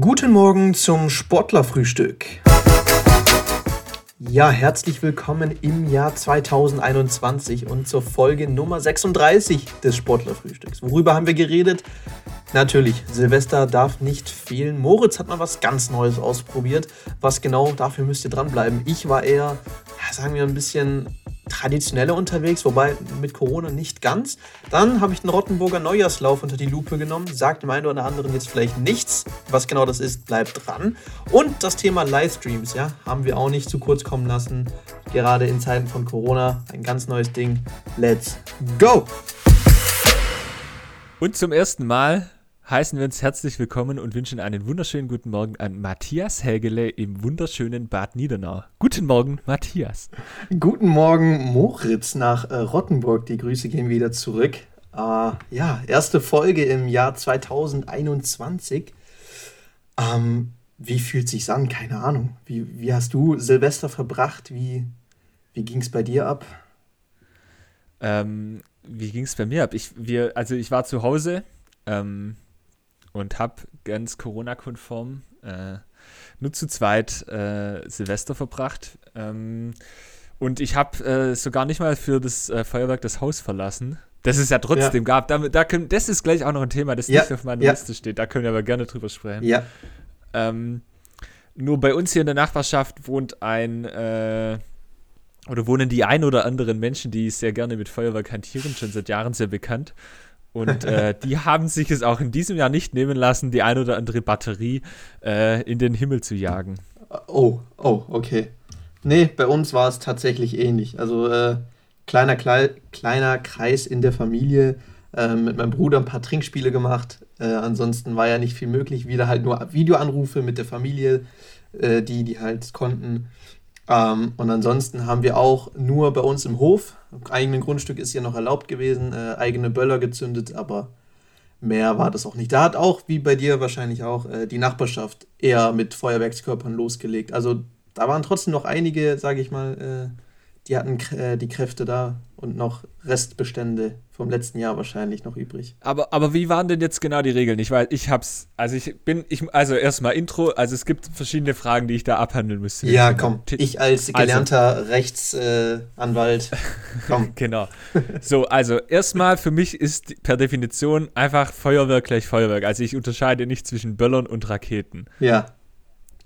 Guten Morgen zum Sportlerfrühstück. Ja, herzlich willkommen im Jahr 2021 und zur Folge Nummer 36 des Sportlerfrühstücks. Worüber haben wir geredet? Natürlich, Silvester darf nicht fehlen. Moritz hat mal was ganz Neues ausprobiert. Was genau, dafür müsst ihr dranbleiben. Ich war eher, sagen wir, ein bisschen traditioneller unterwegs, wobei mit Corona nicht ganz. Dann habe ich den Rottenburger Neujahrslauf unter die Lupe genommen, sagt dem einen oder anderen jetzt vielleicht nichts. Was genau das ist, bleibt dran. Und das Thema Livestreams, ja, haben wir auch nicht zu kurz kommen lassen. Gerade in Zeiten von Corona ein ganz neues Ding. Let's go! Und zum ersten Mal heißen wir uns herzlich willkommen und wünschen einen wunderschönen guten Morgen an Matthias Hägele im wunderschönen Bad Niedernau. Guten Morgen, Matthias. Guten Morgen, Moritz nach äh, Rottenburg. Die Grüße gehen wieder zurück. Äh, ja, erste Folge im Jahr 2021. Ähm, wie fühlt sich's an? Keine Ahnung. Wie, wie hast du Silvester verbracht? Wie, wie ging es bei dir ab? Ähm, wie ging es bei mir ab? Ich, wir, also ich war zu Hause. Ähm, und habe ganz Corona-konform äh, nur zu zweit äh, Silvester verbracht. Ähm, und ich habe äh, sogar nicht mal für das äh, Feuerwerk das Haus verlassen. Das es ja trotzdem ja. gab. Da, da können, das ist gleich auch noch ein Thema, das ja. nicht auf meiner ja. Liste steht. Da können wir aber gerne drüber sprechen. Ja. Ähm, nur bei uns hier in der Nachbarschaft wohnt ein äh, oder wohnen die ein oder anderen Menschen, die sehr gerne mit Feuerwerk hantieren, schon seit Jahren sehr bekannt. Und äh, die haben sich es auch in diesem Jahr nicht nehmen lassen, die ein oder andere Batterie äh, in den Himmel zu jagen. Oh, oh, okay. Nee, bei uns war es tatsächlich ähnlich. Also äh, kleiner, klei kleiner Kreis in der Familie, äh, mit meinem Bruder ein paar Trinkspiele gemacht. Äh, ansonsten war ja nicht viel möglich. Wieder halt nur Videoanrufe mit der Familie, äh, die, die halt konnten. Ähm, und ansonsten haben wir auch nur bei uns im Hof, eigenen Grundstück ist ja noch erlaubt gewesen, äh, eigene Böller gezündet, aber mehr war das auch nicht. Da hat auch, wie bei dir wahrscheinlich auch, äh, die Nachbarschaft eher mit Feuerwerkskörpern losgelegt. Also da waren trotzdem noch einige, sage ich mal, äh, die hatten äh, die Kräfte da und noch Restbestände vom letzten Jahr wahrscheinlich noch übrig. Aber, aber wie waren denn jetzt genau die Regeln? Ich weiß, ich hab's, also ich bin, ich, also erstmal Intro, also es gibt verschiedene Fragen, die ich da abhandeln müsste. Ja, komm, ich als also gelernter also, Rechtsanwalt, äh, komm. genau. So, also erstmal für mich ist per Definition einfach Feuerwerk gleich Feuerwerk. Also ich unterscheide nicht zwischen Böllern und Raketen. Ja,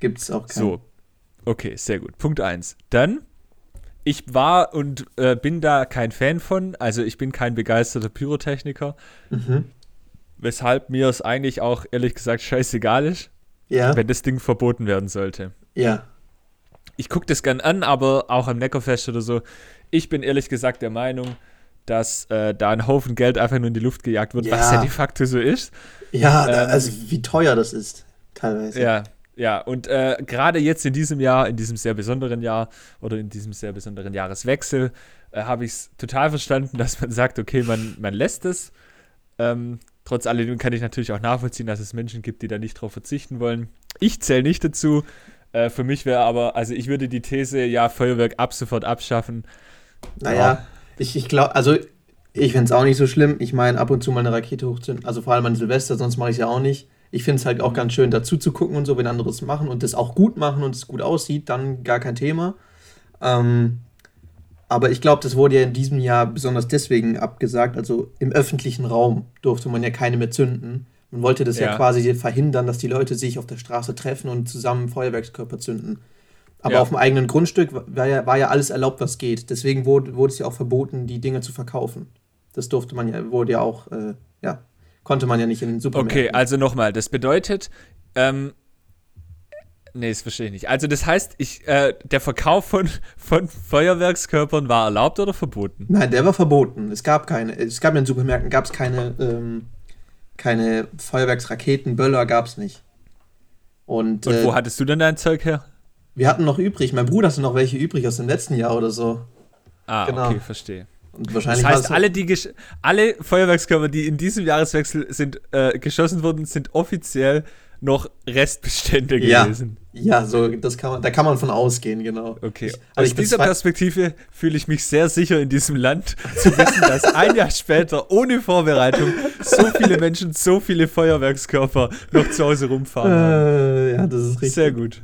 gibt's auch keinen. So, okay, sehr gut. Punkt 1. Dann ich war und äh, bin da kein Fan von. Also ich bin kein begeisterter Pyrotechniker. Mhm. Weshalb mir es eigentlich auch ehrlich gesagt scheißegal ist, ja. wenn das Ding verboten werden sollte. Ja. Ich gucke das gern an, aber auch am Neckarfest oder so. Ich bin ehrlich gesagt der Meinung, dass äh, da ein Haufen Geld einfach nur in die Luft gejagt wird, ja. was ja de facto so ist. Ja, ähm, also wie teuer das ist, teilweise. Ja, ja, und äh, gerade jetzt in diesem Jahr, in diesem sehr besonderen Jahr oder in diesem sehr besonderen Jahreswechsel, äh, habe ich es total verstanden, dass man sagt, okay, man, man lässt es. Ähm, trotz alledem kann ich natürlich auch nachvollziehen, dass es Menschen gibt, die da nicht drauf verzichten wollen. Ich zähle nicht dazu. Äh, für mich wäre aber, also ich würde die These, ja, Feuerwerk ab sofort abschaffen. Naja, ja. ich, ich glaube, also ich finde es auch nicht so schlimm. Ich meine, ab und zu mal eine Rakete hochzünden, also vor allem an Silvester, sonst mache ich es ja auch nicht. Ich finde es halt auch ganz schön, dazu zu gucken und so, wenn andere es machen und das auch gut machen und es gut aussieht, dann gar kein Thema. Ähm, aber ich glaube, das wurde ja in diesem Jahr besonders deswegen abgesagt. Also im öffentlichen Raum durfte man ja keine mehr zünden. Man wollte das ja, ja quasi verhindern, dass die Leute sich auf der Straße treffen und zusammen Feuerwerkskörper zünden. Aber ja. auf dem eigenen Grundstück war ja, war ja alles erlaubt, was geht. Deswegen wurde, wurde es ja auch verboten, die Dinge zu verkaufen. Das durfte man ja, wurde ja auch, äh, ja, Konnte man ja nicht in den Supermärkten. Okay, also nochmal, das bedeutet, ähm, nee, das verstehe ich nicht. Also das heißt, ich, äh, der Verkauf von, von Feuerwerkskörpern war erlaubt oder verboten? Nein, der war verboten. Es gab keine, es gab in den Supermärkten gab es keine, ähm, keine Feuerwerksraketen, Böller gab es nicht. Und, Und wo äh, hattest du denn dein Zeug her? Wir hatten noch übrig, mein Bruder hatte noch welche übrig aus dem letzten Jahr oder so. Ah, genau. okay, verstehe. Und wahrscheinlich das heißt, alle, die alle Feuerwerkskörper, die in diesem Jahreswechsel sind, äh, geschossen wurden, sind offiziell noch Restbestände Ja. gewesen. Ja, so, das kann man, da kann man von ausgehen, genau. Okay. Ich, Aus also dieser Perspektive fühle ich mich sehr sicher in diesem Land, zu wissen, dass ein Jahr später ohne Vorbereitung so viele Menschen, so viele Feuerwerkskörper noch zu Hause rumfahren. äh, ja, das ist richtig. Sehr gut.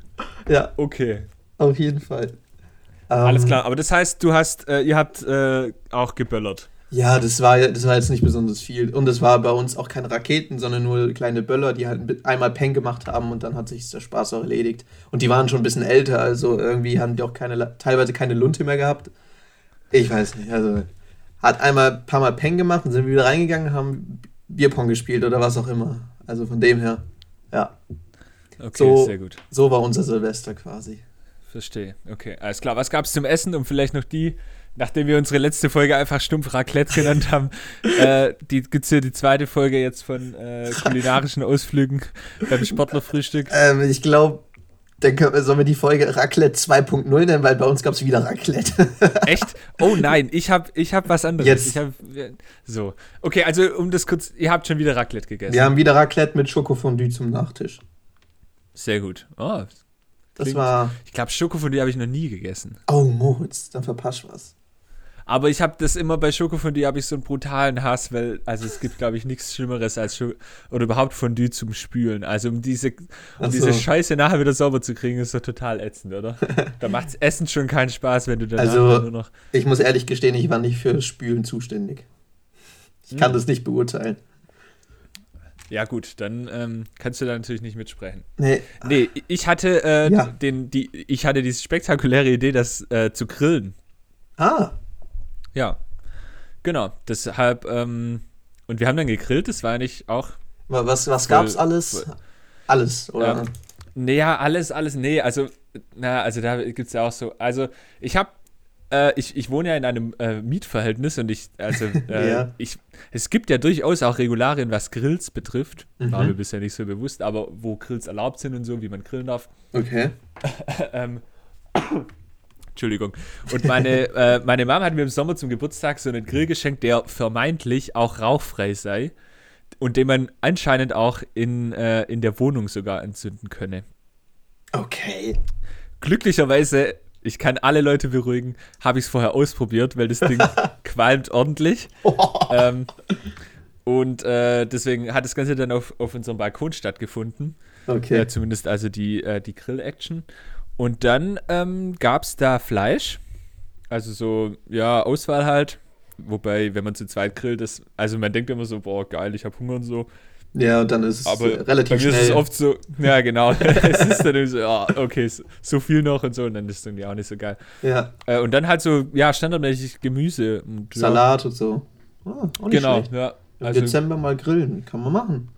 Ja, Okay. auf jeden Fall. Alles Ähm, klar. Aber das heißt, du hast, äh, ihr habt äh, auch geböllert. Ja, das war, das war jetzt nicht besonders viel. Und es war bei uns auch keine Raketen, sondern nur kleine Böller, die halt einmal Peng gemacht haben und dann hat sich der Spaß auch erledigt. Und die waren schon ein bisschen älter, also irgendwie haben die auch keine, teilweise keine Lunte mehr gehabt. Ich weiß nicht, also hat einmal ein paar Mal Peng gemacht und sind wieder reingegangen, haben Bierpong gespielt oder was auch immer. Also von dem her, ja, Okay, So- sehr gut. so war unser Silvester quasi. Verstehe. Okay, alles klar. Was gab es zum Essen? Und vielleicht noch die, nachdem wir unsere letzte Folge einfach stumpf Raclette genannt haben, äh, die gibt es hier die zweite Folge jetzt von äh, kulinarischen Ausflügen beim Sportlerfrühstück. Ähm, ich glaube, dann können wir, sollen wir die Folge Raclette 2.0 nennen, weil bei uns gab es wieder Raclette. Echt? Oh nein, ich habe ich hab was anderes. Jetzt. Hab, so. Okay, also um das kurz, ihr habt schon wieder Raclette gegessen. Wir haben wieder Raclette mit Schokofondue zum Nachtisch. Sehr gut. Oh, Das Klingt- war. ich glaube, Schokofondue habe ich noch nie gegessen. Oh, Moritz, dann verpasst was. Aber ich habe das immer bei Schokofondue habe ich so einen brutalen Hass, weil also es gibt glaube ich nichts Schlimmeres als Scho oder überhaupt Fondue zum Spülen. Also um diese um so. diese Scheiße nachher wieder sauber zu kriegen, ist doch total ätzend, oder? da macht's Essen schon keinen Spaß, wenn du danach Also- nur noch Ich muss ehrlich gestehen, ich war nicht für Spülen zuständig. Ich kann Hm. das nicht beurteilen. Ja gut, dann ähm, kannst du da natürlich nicht mitsprechen. Nee, Nee, ich hatte äh, Ja. den die ich hatte diese spektakuläre Idee, das äh, zu grillen. ah, Ja. Genau, deshalb ähm, und wir haben dann gegrillt, das war eigentlich auch wa- was, was Voll- gab's alles? Alles, oder? Ähm, Naja, alles, alles, nee, also, na, also da gibt es ja auch so, also ich habe, äh, ich, ich wohne ja in einem äh, Mietverhältnis und ich, also, äh, Ja. ich, es gibt ja durchaus auch Regularien, was Grills betrifft, war Mhm. mir bisher nicht so bewusst, aber wo Grills erlaubt sind und so, wie man grillen darf. Okay. ähm, Entschuldigung. Und meine, äh, meine Mom hat mir im Sommer zum Geburtstag so einen Grill geschenkt, der vermeintlich auch rauchfrei sei und den man anscheinend auch in, äh, in der Wohnung sogar entzünden könne. Okay. Glücklicherweise, ich kann alle Leute beruhigen, habe ich es vorher ausprobiert, weil das Ding qualmt ordentlich. Ähm, und äh, deswegen hat das Ganze dann auf, auf unserem Balkon stattgefunden. Okay. Ja, zumindest also die, äh, die Grill-Action. Und dann ähm, gab es da Fleisch. Also so, ja, Auswahl halt. Wobei, wenn man zu zweit grillt, ist, also man denkt immer so, boah, geil, ich habe Hunger und so. Ja, und dann ist es Aber äh, relativ bei mir schnell. ist es oft so, ja genau, es ist dann irgendwie so, ja, okay, so, viel noch und so und dann ist es irgendwie auch nicht so geil. ja, Äh, und dann halt so, ja, standardmäßig Gemüse. Und, ja, Salat und so. Ah, auch nicht Genau, schlecht. ja. Im Also, Dezember mal grillen. Kann man machen.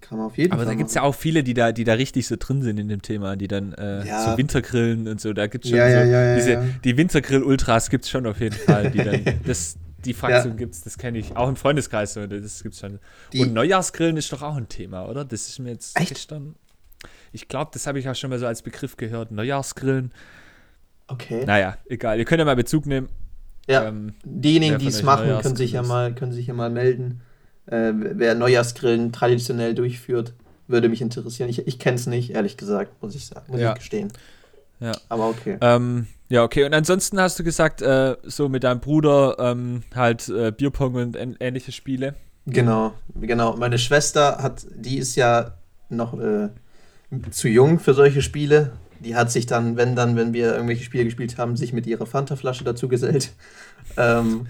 Kann man auf jeden aber Fall da gibt es ja auch viele, die da, die da richtig so drin sind in dem Thema, die dann äh, Ja. so Wintergrillen und so, da gibt es schon Ja, so, ja, ja, ja, diese, ja. die Wintergrill-Ultras gibt es schon auf jeden Fall, die dann, das, die Fraktion gibt es, das kenne ich, auch im Freundeskreis das gibt es schon. Die- und Neujahrsgrillen ist doch auch ein Thema, oder? Das ist mir jetzt Echt? gestern, ich glaube, das habe ich auch schon mal so als Begriff gehört, Neujahrsgrillen. Okay. Naja, egal, ihr könnt ja mal Bezug nehmen. ja. Ähm, Diejenigen, die es machen, können sich ja mal, können sich ja mal melden. Äh, wer Neujahrsgrillen traditionell durchführt, würde mich interessieren. Ich, ich kenne es nicht, ehrlich gesagt, muss ich sagen, muss Ja. ich gestehen. Ja. Aber okay. Ähm, ja, okay. Und ansonsten hast du gesagt, äh, so mit deinem Bruder ähm, halt äh, Bierpong und ähn ähnliche Spiele. Genau, genau. Meine Schwester hat, die ist ja noch äh, zu jung für solche Spiele. Die hat sich dann, wenn dann, wenn wir irgendwelche Spiele gespielt haben, sich mit ihrer Fanta-Flasche dazu gesellt. ähm,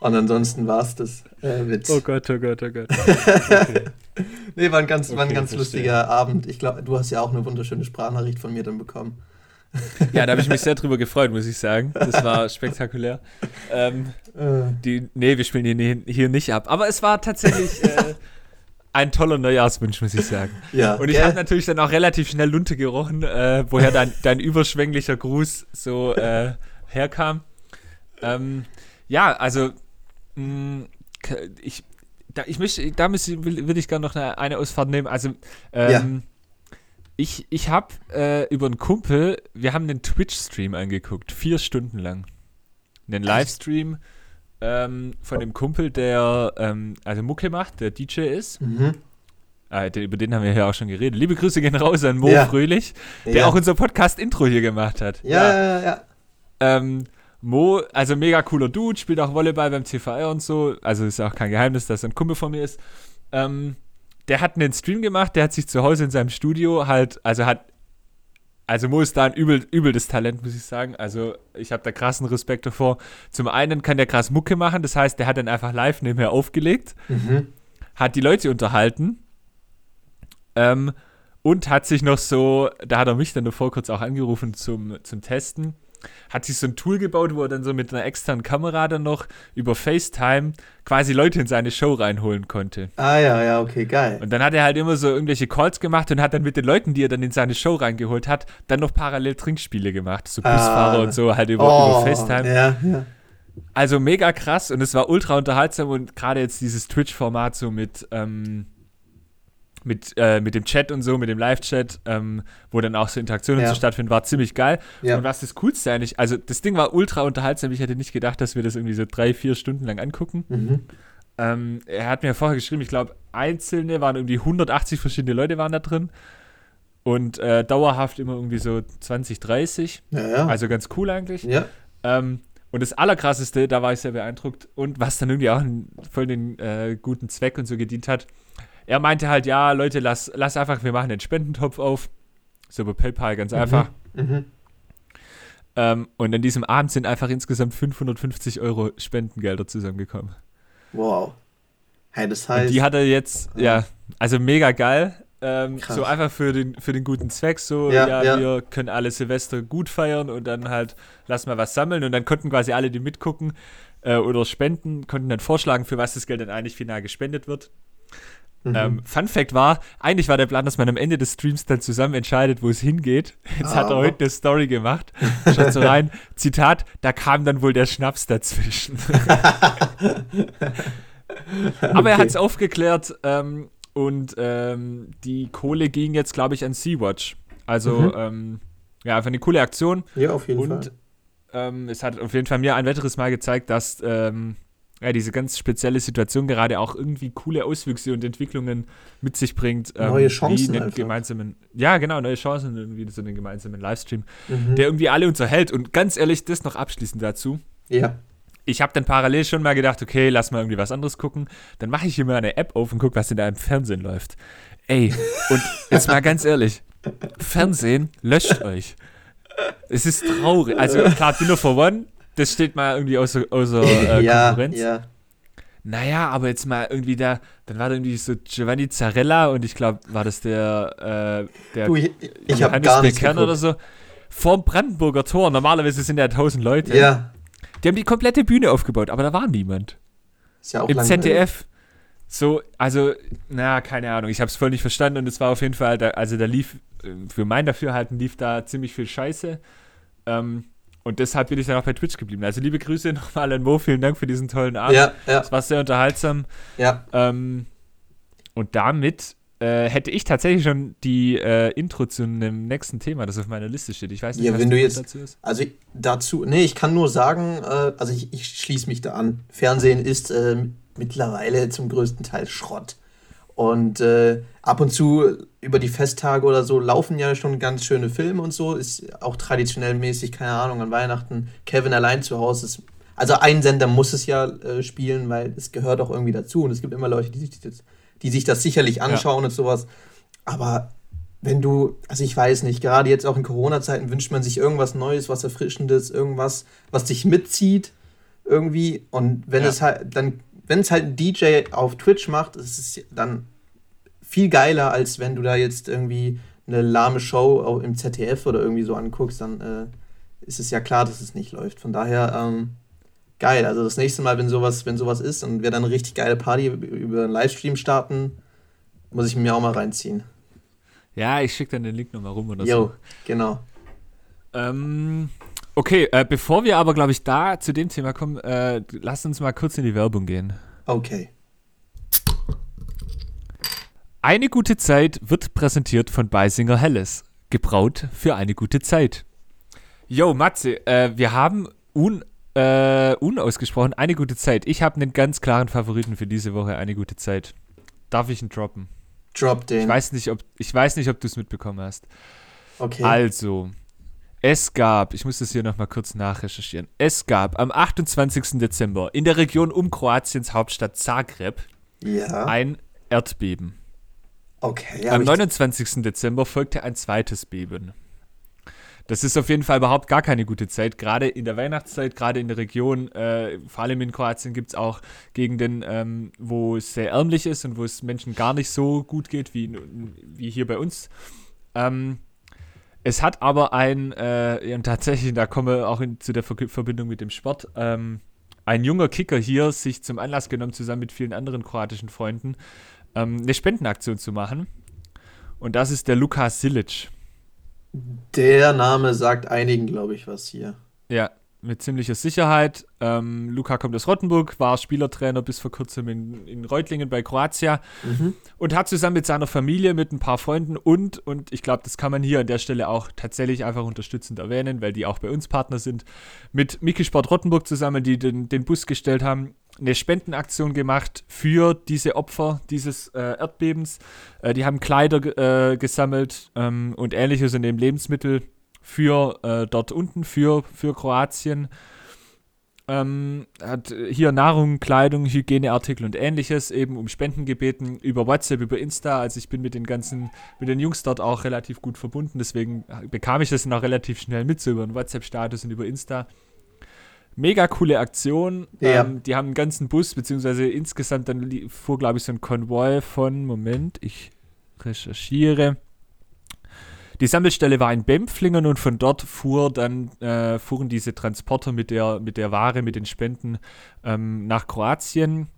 und ansonsten war es das. Äh, Witz. Gott, oh Gott, oh Gott. Nee, war ein ganz, war ein Okay, ganz verstehe. lustiger Abend. Ich glaube, du hast ja auch eine wunderschöne Sprachnachricht von mir dann bekommen. Ja, da habe ich mich sehr drüber gefreut, muss ich sagen. Das war spektakulär. Ähm, Äh, die, nee, wir spielen hier, hier nicht ab. Aber es war tatsächlich äh, ein toller Neujahrswunsch, muss ich sagen. ja, Und ich habe natürlich dann auch relativ schnell Lunte gerochen, äh, woher dein, dein überschwänglicher Gruß so äh, herkam. Ähm, ja, also mh, k- ich, da, ich möchte, da müsste, will, will ich gerne noch eine, eine Ausfahrt nehmen. Also ähm, ich, ich habe äh, über einen Kumpel, wir haben einen Twitch-Stream angeguckt, vier Stunden lang. Einen Livestream ähm, von dem Kumpel, der ähm, also Mucke macht, der DJ ist. Mhm. äh, den, über den haben wir ja auch schon geredet. Liebe Grüße gehen raus an Mo Ja. Fröhlich, der Ja. auch unser Podcast-Intro hier gemacht hat. Ja, ja, ja. ja. Ähm, Mo, also mega cooler Dude, spielt auch Volleyball beim TVR und so. Also ist auch kein Geheimnis, dass er ein Kumpel von mir ist. Ähm, der hat einen Stream gemacht, der hat sich zu Hause in seinem Studio halt, also hat, also Mo ist da ein übel, übel das Talent, muss ich sagen. Also ich habe da krassen Respekt davor. Zum einen kann der krass Mucke machen, das heißt, der hat dann einfach live nebenher aufgelegt, Mhm. hat die Leute unterhalten ähm, und hat sich noch so, da hat er mich dann davor kurz auch angerufen zum, zum Testen, hat sich so ein Tool gebaut, wo er dann so mit einer externen Kamera dann noch über FaceTime quasi Leute in seine Show reinholen konnte. Ah, ja, ja, okay, geil. Und dann hat er halt immer so irgendwelche Calls gemacht und hat dann mit den Leuten, die er dann in seine Show reingeholt hat, dann noch parallel Trinkspiele gemacht. So Busfahrer Ah. und so halt über, oh, über FaceTime. Ja, ja. Also mega krass und es war ultra unterhaltsam und gerade jetzt dieses Twitch-Format so mit, ähm, mit, äh, mit dem Chat und so, mit dem Live-Chat, ähm, wo dann auch so Interaktionen Ja. so stattfinden, war ziemlich geil. Ja. Und was das Coolste eigentlich, also das Ding war ultra unterhaltsam, ich hätte nicht gedacht, dass wir das irgendwie so drei, vier Stunden lang angucken. Mhm. Ähm, er hat mir vorher geschrieben, ich glaube, einzelne waren irgendwie 180 verschiedene Leute waren da drin. Und äh, dauerhaft immer irgendwie so 20, 30. Ja. Also ganz cool eigentlich. Ähm, und das Allerkrasseste, da war ich sehr beeindruckt und was dann irgendwie auch einen, voll den äh, guten Zweck und so gedient hat. Er meinte halt, ja, Leute, lass, lass einfach, wir machen den Spendentopf auf. So über PayPal, ganz einfach. Mhm. Ähm, und an diesem Abend sind einfach insgesamt 550 Euro Spendengelder zusammengekommen. Wow. Hey, das Und heißt. die hat er jetzt, ja, also mega geil. Ähm, so einfach für den, für den guten Zweck, so, Ja, ja, ja. wir können alle Silvester gut feiern und dann halt, lass mal was sammeln und dann konnten quasi alle, die mitgucken äh, oder spenden, konnten dann vorschlagen, für was das Geld dann eigentlich final gespendet wird. Mhm. Ähm, Fun Fact war, eigentlich war der Plan, dass man am Ende des Streams dann zusammen entscheidet, wo es hingeht. Jetzt hat er Aber- heute eine Story gemacht. Schaut so rein, Zitat, da kam dann wohl der Schnaps dazwischen. Aber er hat es aufgeklärt ähm, und ähm, die Kohle ging jetzt, glaube ich, an Sea-Watch. Also, Mhm. ähm, ja, einfach eine coole Aktion. ja, auf jeden Und Fall. ähm, es hat auf jeden Fall mir ein weiteres Mal gezeigt, dass ähm, ja, diese ganz spezielle Situation gerade auch irgendwie coole Auswüchse und Entwicklungen mit sich bringt. Ähm, Neue Chancen Wie einen gemeinsamen, ja, genau, neue Chancen, irgendwie so einen gemeinsamen Livestream, Mhm. der irgendwie alle unterhält. Und ganz ehrlich, das noch abschließend dazu. ja. Ich habe dann parallel schon mal gedacht, okay, lass mal irgendwie was anderes gucken. Dann mache ich hier mal eine App auf und gucke, was in deinem Fernsehen läuft. Ey, und jetzt mal ganz ehrlich, Fernsehen löscht euch. Es ist traurig. Also klar, Dinner for One, das steht mal irgendwie außer, außer äh, ja, Konkurrenz. ja. Naja, aber jetzt mal irgendwie da, dann war da irgendwie so Giovanni Zarella und ich glaube, war das der, äh, der Du, ich, ich Johannes Beckern oder so. Vorm Brandenburger Tor. Normalerweise sind ja tausend Leute. Ja, Die haben die komplette Bühne aufgebaut, aber da war niemand. ist ja auch Im langweilig. ZDF. So, also, na, keine Ahnung. Ich habe es voll nicht verstanden und es war auf jeden Fall, da, also da lief, äh, für mein Dafürhalten lief da ziemlich viel Scheiße. Ähm, und deshalb bin ich dann auch bei Twitch geblieben. Also liebe Grüße nochmal an Mo, vielen Dank für diesen tollen Abend. Ja, ja, Es war sehr unterhaltsam. ja. Ähm, und damit äh, hätte ich tatsächlich schon die äh, Intro zu einem nächsten Thema, das auf meiner Liste steht. Ich weiß nicht, Ja, was wenn du jetzt- dazu ist. Also dazu, nee, ich kann nur sagen, äh, also ich, ich schließe mich da an. Fernsehen ist äh, mittlerweile zum größten Teil Schrott. Und äh, ab und zu über die Festtage oder so laufen ja schon ganz schöne Filme und so. Ist auch traditionell mäßig, keine Ahnung, an Weihnachten. Kevin allein zu Hause ist. Also ein Sender muss es ja äh, spielen, weil es gehört auch irgendwie dazu. Und es gibt immer Leute, die sich das, die sich das sicherlich anschauen und sowas. Aber wenn du, also ich weiß nicht, gerade jetzt auch in Corona-Zeiten wünscht man sich irgendwas Neues, was Erfrischendes, irgendwas, was dich mitzieht irgendwie. Und wenn Ja. es halt dann, wenn es halt ein DJ auf Twitch macht, ist es dann viel geiler, als wenn du da jetzt irgendwie eine lahme Show im ZDF oder irgendwie so anguckst, dann äh, ist es ja klar, dass es nicht läuft. Von daher, ähm, geil. Also das nächste Mal, wenn sowas, wenn sowas ist und wir dann eine richtig geile Party über- einen Livestream starten, muss ich mir auch mal reinziehen. Ja, ich schicke dann den Link nochmal rum oder so. Jo, genau. Ähm, okay, äh, bevor wir aber, glaube ich, da zu dem Thema kommen, äh, lass uns mal kurz in die Werbung gehen. Okay. Eine gute Zeit wird präsentiert von Beisinger Helles. Gebraut für eine gute Zeit. Yo, Matze, äh, wir haben un, äh, unausgesprochen eine gute Zeit. Ich habe einen ganz klaren Favoriten für diese Woche, eine gute Zeit. Darf ich ihn droppen? Drop den. Ich weiß nicht, ob, ich weiß nicht, ob du es mitbekommen hast. Okay. Also, es gab, ich muss das hier nochmal kurz nachrecherchieren, es gab am 28. Dezember in der Region um Kroatiens Hauptstadt Zagreb ja. ein Erdbeben. Okay. Am 29. Dezember folgte ein zweites Beben. Das ist auf jeden Fall überhaupt gar keine gute Zeit. Gerade in der Weihnachtszeit, gerade in der Region, äh, vor allem in Kroatien gibt es auch Gegenden, ähm, wo es sehr ärmlich ist und wo es Menschen gar nicht so gut geht wie, wie hier bei uns. Ähm, es hat aber ein, äh, tatsächlich, da kommen wir auch in, zu der Ver Verbindung mit dem Sport, ähm, ein junger Kicker hier sich zum Anlass genommen, zusammen mit vielen anderen kroatischen Freunden, ähm, eine Spendenaktion zu machen. Und das ist der Lukas Silic. Der Name sagt einigen, glaube ich, was hier. Ja, mit ziemlicher Sicherheit. Ähm, Luca kommt aus Rottenburg, war Spielertrainer bis vor kurzem in, in Reutlingen bei Kroatia mhm. und hat zusammen mit seiner Familie, mit ein paar Freunden und, und ich glaube, das kann man hier an der Stelle auch tatsächlich einfach unterstützend erwähnen, weil die auch bei uns Partner sind, mit Miki Sport Rottenburg zusammen, die den, den Bus gestellt haben, eine Spendenaktion gemacht für diese Opfer dieses äh, Erdbebens. Äh, die haben Kleider äh, gesammelt ähm, und ähnliches und eben Lebensmittel für äh, dort unten, für, für Kroatien. Ähm, hat hier Nahrung, Kleidung, Hygieneartikel und ähnliches eben um Spenden gebeten über WhatsApp, über Insta. Also ich bin mit den ganzen, mit den Jungs dort auch relativ gut verbunden, deswegen bekam ich das dann auch relativ schnell mit, so über einen WhatsApp-Status und über Insta. Mega coole Aktion. Ja. Ähm, die haben einen ganzen Bus, beziehungsweise insgesamt dann fuhr, glaube ich, so ein Konvoi von, Moment, ich recherchiere. Die Sammelstelle war in Bempflingen und von dort fuhr dann, äh, fuhren diese Transporter mit der, mit der Ware, mit den Spenden ähm, nach Kroatien.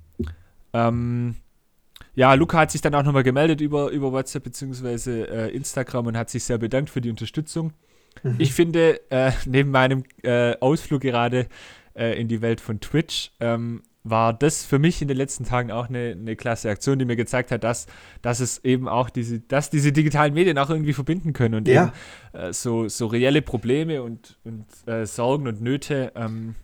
Ähm, ja, Luca hat sich dann auch nochmal gemeldet über, über WhatsApp bzw. Äh, Instagram und hat sich sehr bedankt für die Unterstützung. Mhm. Ich finde, äh, neben meinem äh, Ausflug gerade äh, in die Welt von Twitch, ähm, war das für mich in den letzten Tagen auch eine, eine klasse Aktion, die mir gezeigt hat, dass, dass es eben auch diese, dass diese digitalen Medien auch irgendwie verbinden können und ja. eben äh, so, so reelle Probleme und, und äh, Sorgen und Nöte ähm,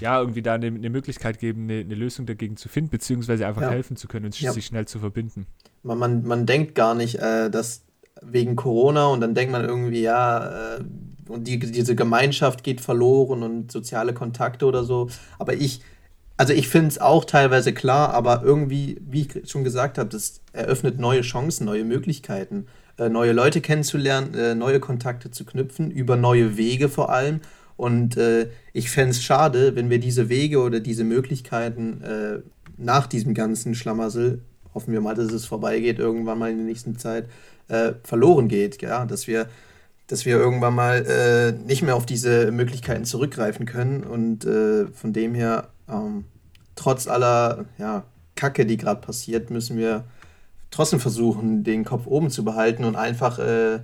ja, irgendwie da eine, eine Möglichkeit geben, eine, eine, Lösung dagegen zu finden, beziehungsweise einfach ja. helfen zu können und ja. sich schnell zu verbinden. Man, man, man denkt gar nicht, äh, dass wegen Corona und dann denkt man irgendwie, ja, äh, und die, diese Gemeinschaft geht verloren und soziale Kontakte oder so. Aber ich, also ich finde es auch teilweise klar, aber irgendwie, wie ich schon gesagt habe, das eröffnet neue Chancen, neue Möglichkeiten, äh, neue Leute kennenzulernen, äh, neue Kontakte zu knüpfen, über neue Wege vor allem. Und äh, ich fände es schade, wenn wir diese Wege oder diese Möglichkeiten äh, nach diesem ganzen Schlamassel, hoffen wir mal, dass es vorbeigeht, irgendwann mal in der nächsten Zeit, äh, verloren geht. Ja? Dass, wir, dass wir irgendwann mal äh, nicht mehr auf diese Möglichkeiten zurückgreifen können. Und von dem her, ähm, trotz aller ja, Kacke, die gerade passiert, müssen wir trotzdem versuchen, den Kopf oben zu behalten und einfach, äh,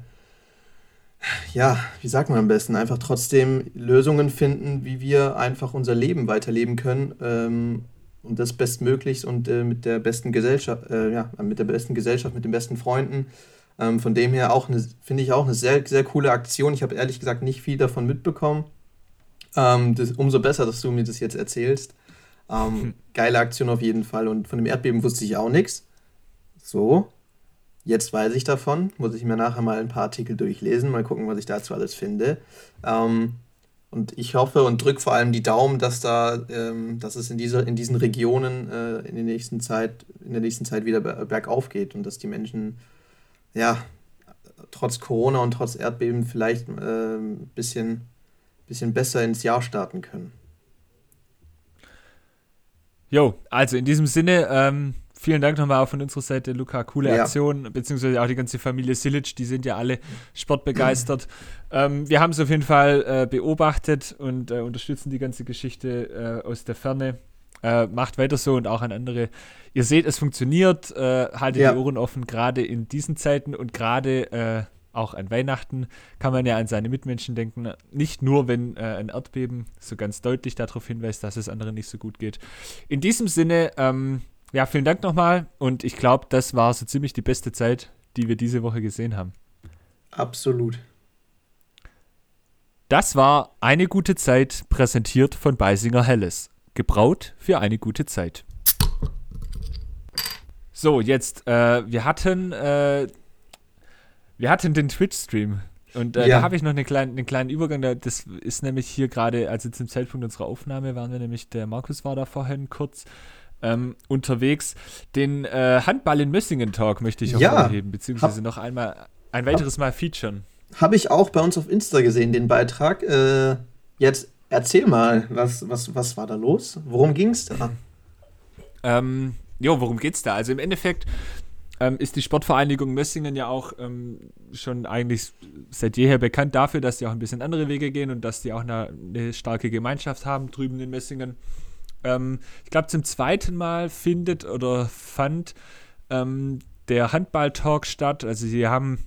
ja, wie sagt man am besten, einfach trotzdem Lösungen finden, wie wir einfach unser Leben weiterleben können ähm, und das bestmöglichst und äh, mit der besten Gesellschaft, äh, ja, mit der besten Gesellschaft, mit den besten Freunden ähm, von dem her auch finde ich auch eine sehr, sehr coole Aktion. Ich habe ehrlich gesagt nicht viel davon mitbekommen. Ähm, das, umso besser, dass du mir das jetzt erzählst. Ähm, geile Aktion auf jeden Fall. Und von dem Erdbeben wusste ich auch nichts. So, jetzt weiß ich davon. Muss ich mir nachher mal ein paar Artikel durchlesen, mal gucken, was ich dazu alles finde. Ähm, und ich hoffe und drücke vor allem die Daumen, dass da, ähm, dass es in, dieser, in diesen Regionen äh, in, der nächsten Zeit, in der nächsten Zeit wieder bergauf geht und dass die Menschen ja, trotz Corona und trotz Erdbeben vielleicht ein äh, bisschen, bisschen besser ins Jahr starten können. Jo, also in diesem Sinne, ähm, vielen Dank nochmal auch von unserer Seite, Luca. Coole ja. Aktion, beziehungsweise auch die ganze Familie Silic, die sind ja alle sportbegeistert. ähm, wir haben es auf jeden Fall äh, beobachtet und äh, unterstützen die ganze Geschichte äh, aus der Ferne. Äh, macht weiter so und auch an andere. Ihr seht, es funktioniert. Äh, haltet ja. die Ohren offen, gerade in diesen Zeiten und gerade äh, auch an Weihnachten kann man ja an seine Mitmenschen denken. Nicht nur, wenn äh, ein Erdbeben so ganz deutlich darauf hinweist, dass es anderen nicht so gut geht. In diesem Sinne, ähm, ja, vielen Dank nochmal und ich glaube, das war so ziemlich die beste Zeit, die wir diese Woche gesehen haben. Absolut. Das war eine gute Zeit, präsentiert von Beisinger Helles. Gebraut für eine gute Zeit. So, jetzt, äh, wir hatten, äh, wir hatten den Twitch-Stream. Und äh, ja. da habe ich noch einen kleinen, einen kleinen Übergang. Das ist nämlich hier gerade, also zum Zeitpunkt unserer Aufnahme waren wir nämlich, der Markus war da vorhin kurz ähm, unterwegs. Den äh, Handball in Mössingen Talk möchte ich hervorheben, ja, beziehungsweise noch einmal ein weiteres Mal featuren. Habe ich auch bei uns auf Insta gesehen, den Beitrag. Äh, jetzt erzähl mal, was, was, was war da los? Worum ging es da? Ähm, jo, worum geht's da? Also im Endeffekt ähm, ist die Sportvereinigung Mössingen ja auch ähm, schon eigentlich seit jeher bekannt dafür, dass sie auch ein bisschen andere Wege gehen und dass sie auch eine, eine starke Gemeinschaft haben drüben in Mössingen. Ähm, ich glaube, zum zweiten Mal findet oder fand ähm, der Handball-Talk statt. Also sie haben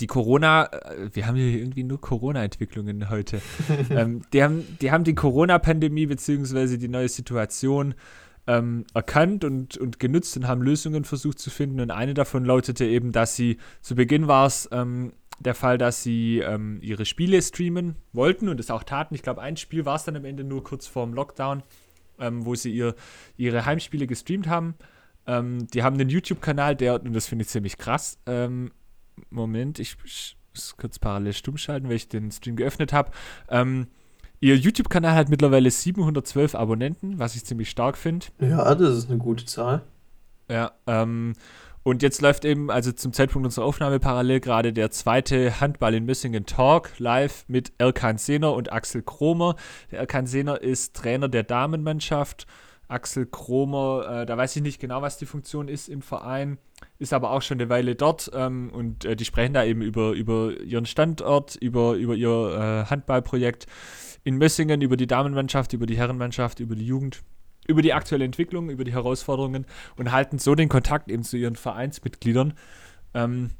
die Corona, äh, wir haben hier irgendwie nur Corona-Entwicklungen heute. ähm, die, haben, die haben die Corona-Pandemie bzw. die neue Situation ähm, erkannt und, und genutzt und haben Lösungen versucht zu finden. Und eine davon lautete eben, dass sie, zu Beginn war es ähm, der Fall, dass sie ähm, ihre Spiele streamen wollten und es auch taten. Ich glaube, ein Spiel war es dann am Ende nur kurz vorm Lockdown, ähm, wo sie ihr, ihre Heimspiele gestreamt haben. Ähm, die haben einen YouTube-Kanal, der, und das finde ich ziemlich krass, ähm, Moment, ich muss kurz parallel stumm schalten, weil ich den Stream geöffnet habe. Ähm, ihr YouTube-Kanal hat mittlerweile 712 Abonnenten, was ich ziemlich stark finde. Ja, das ist eine gute Zahl. Ja, ähm, und jetzt läuft eben, also zum Zeitpunkt unserer Aufnahme parallel gerade der zweite Handball in Missingen Talk live mit Erkan Sehner und Axel Kromer. Der Erkan Sehner ist Trainer der Damenmannschaft. Axel Kromer, äh, da weiß ich nicht genau, was die Funktion ist im Verein, ist aber auch schon eine Weile dort ähm, und äh, die sprechen da eben über, über ihren Standort, über, über ihr äh, Handballprojekt in Mössingen, über die Damenmannschaft, über die Herrenmannschaft, über die Jugend über die aktuelle Entwicklung, über die Herausforderungen und halten so den Kontakt eben zu ihren Vereinsmitgliedern. Ähm,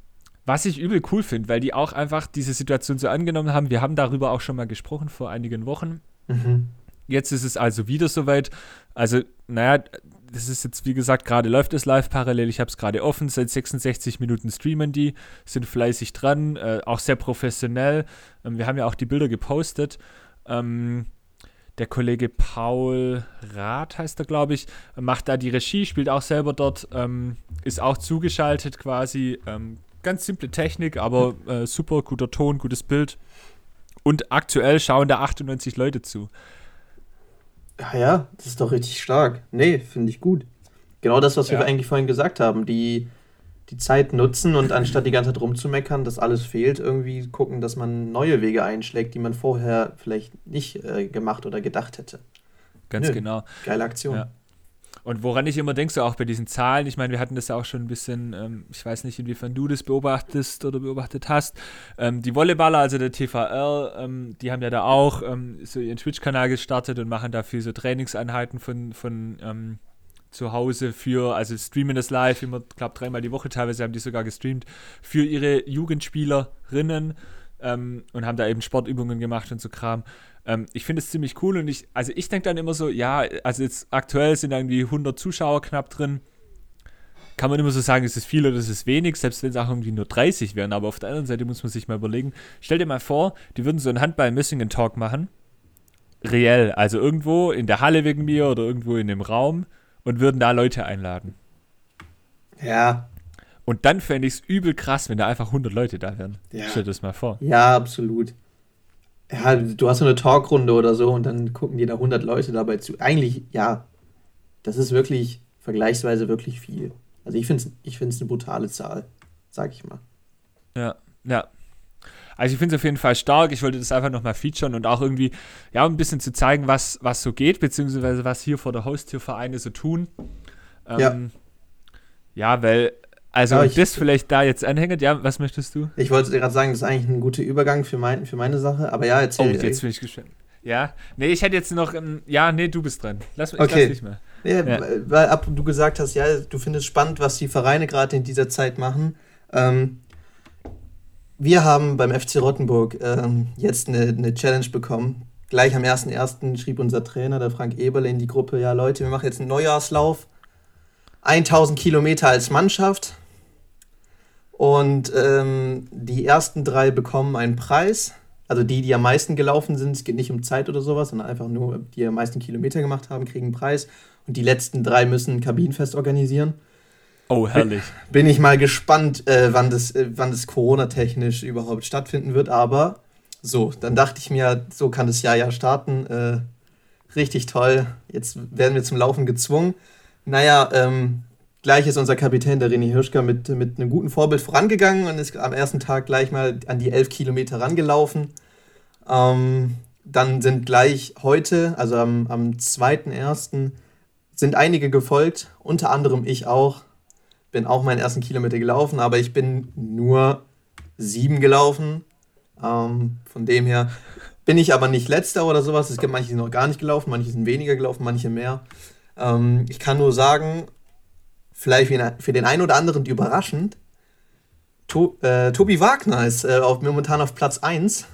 was ich übel cool finde, weil die auch einfach diese Situation so angenommen haben. Wir haben darüber auch schon mal gesprochen vor einigen Wochen. Mhm. Jetzt ist es also wieder soweit. Also, naja, das ist jetzt, wie gesagt, gerade läuft es live parallel. Ich habe es gerade offen. Seit 66 Minuten streamen die, sind fleißig dran, äh, auch sehr professionell. Ähm, wir haben ja auch die Bilder gepostet. Ähm, der Kollege Paul Rath heißt er, glaube ich, macht da die Regie, spielt auch selber dort, ähm, ist auch zugeschaltet quasi. Ähm, ganz simple Technik, aber äh, super guter Ton, gutes Bild. Und aktuell schauen da 98 Leute zu. Ja, ja, das ist doch richtig stark. Nee, finde ich gut. Genau das, was ja. wir eigentlich vorhin gesagt haben. Die die Zeit nutzen und anstatt die ganze Zeit rumzumeckern, dass alles fehlt, irgendwie gucken, dass man neue Wege einschlägt, die man vorher vielleicht nicht äh, gemacht oder gedacht hätte. Ganz Nö, genau. Geile Aktion. Ja. Und woran ich immer denke, so auch bei diesen Zahlen, ich meine, wir hatten das ja auch schon ein bisschen, ähm, ich weiß nicht, inwiefern du das beobachtest oder beobachtet hast. Ähm, die Volleyballer, also der TVR, ähm, die haben ja da auch ähm, so ihren Twitch-Kanal gestartet und machen dafür so Trainingseinheiten von, von ähm, zu Hause für, also streamen das live, immer, glaube dreimal die Woche teilweise haben die sogar gestreamt, für ihre Jugendspielerinnen ähm, und haben da eben Sportübungen gemacht und so Kram. Ähm, ich finde es ziemlich cool und ich, also ich denke dann immer so, ja, also jetzt aktuell sind irgendwie 100 Zuschauer knapp drin. Kann man immer so sagen, ist es viel oder ist es wenig, selbst wenn es auch irgendwie nur 30 wären. Aber auf der anderen Seite muss man sich mal überlegen, stell dir mal vor, die würden so einen Handball-Missingen-Talk machen. Reell, also irgendwo in der Halle wegen mir oder irgendwo in dem Raum und würden da Leute einladen. Ja. Und dann fände ich es übel krass, wenn da einfach 100 Leute da wären. Ja. Stell dir das mal vor. Ja, absolut. Ja, du hast so eine Talkrunde oder so und dann gucken dir da 100 Leute dabei zu. Eigentlich, ja, das ist wirklich vergleichsweise wirklich viel. Also ich finde es ich find's eine brutale Zahl, sag ich mal. Ja, ja. Also ich finde es auf jeden Fall stark. Ich wollte das einfach nochmal featuren und auch irgendwie, ja, ein bisschen zu zeigen, was, was so geht, beziehungsweise was hier vor der Haustiervereine so tun. Ähm, ja. ja, weil, also ja, das vielleicht da jetzt anhängt, ja, was möchtest du? Ich wollte dir gerade sagen, das ist eigentlich ein guter Übergang für, mein, für meine Sache, aber ja, erzähl. Oh, jetzt bin ich gespannt. Ja, nee, ich hätte jetzt noch, ähm, ja, nee, du bist dran. Lass, ich okay. lass dich mal. Ja, ja. Weil ab du gesagt hast, ja, du findest spannend, was die Vereine gerade in dieser Zeit machen. Ähm, wir haben beim FC Rottenburg ähm, jetzt eine, eine Challenge bekommen. Gleich am 1.1. schrieb unser Trainer, der Frank Eberle, in die Gruppe: Ja, Leute, wir machen jetzt einen Neujahrslauf. 1000 Kilometer als Mannschaft. Und ähm, die ersten drei bekommen einen Preis. Also die, die am meisten gelaufen sind, es geht nicht um Zeit oder sowas, sondern einfach nur, die am meisten Kilometer gemacht haben, kriegen einen Preis. Und die letzten drei müssen ein Kabinenfest organisieren. Oh, herrlich. Bin ich mal gespannt, äh, wann das, äh, wann das Corona-technisch überhaupt stattfinden wird. Aber so, dann dachte ich mir, so kann das Jahr ja starten. Äh, richtig toll. Jetzt werden wir zum Laufen gezwungen. Naja, ähm, gleich ist unser Kapitän, der René Hirschka, mit, mit einem guten Vorbild vorangegangen und ist am ersten Tag gleich mal an die elf Kilometer rangelaufen. Ähm, dann sind gleich heute, also am, am 2.1., sind einige gefolgt, unter anderem ich auch. Bin auch meinen ersten Kilometer gelaufen, aber ich bin nur sieben gelaufen. Ähm, von dem her bin ich aber nicht letzter oder sowas. Es gibt manche, die sind noch gar nicht gelaufen, manche sind weniger gelaufen, manche mehr. Ähm, ich kann nur sagen, vielleicht für den einen oder anderen überraschend, to äh, Tobi Wagner ist äh, auf, momentan auf Platz 1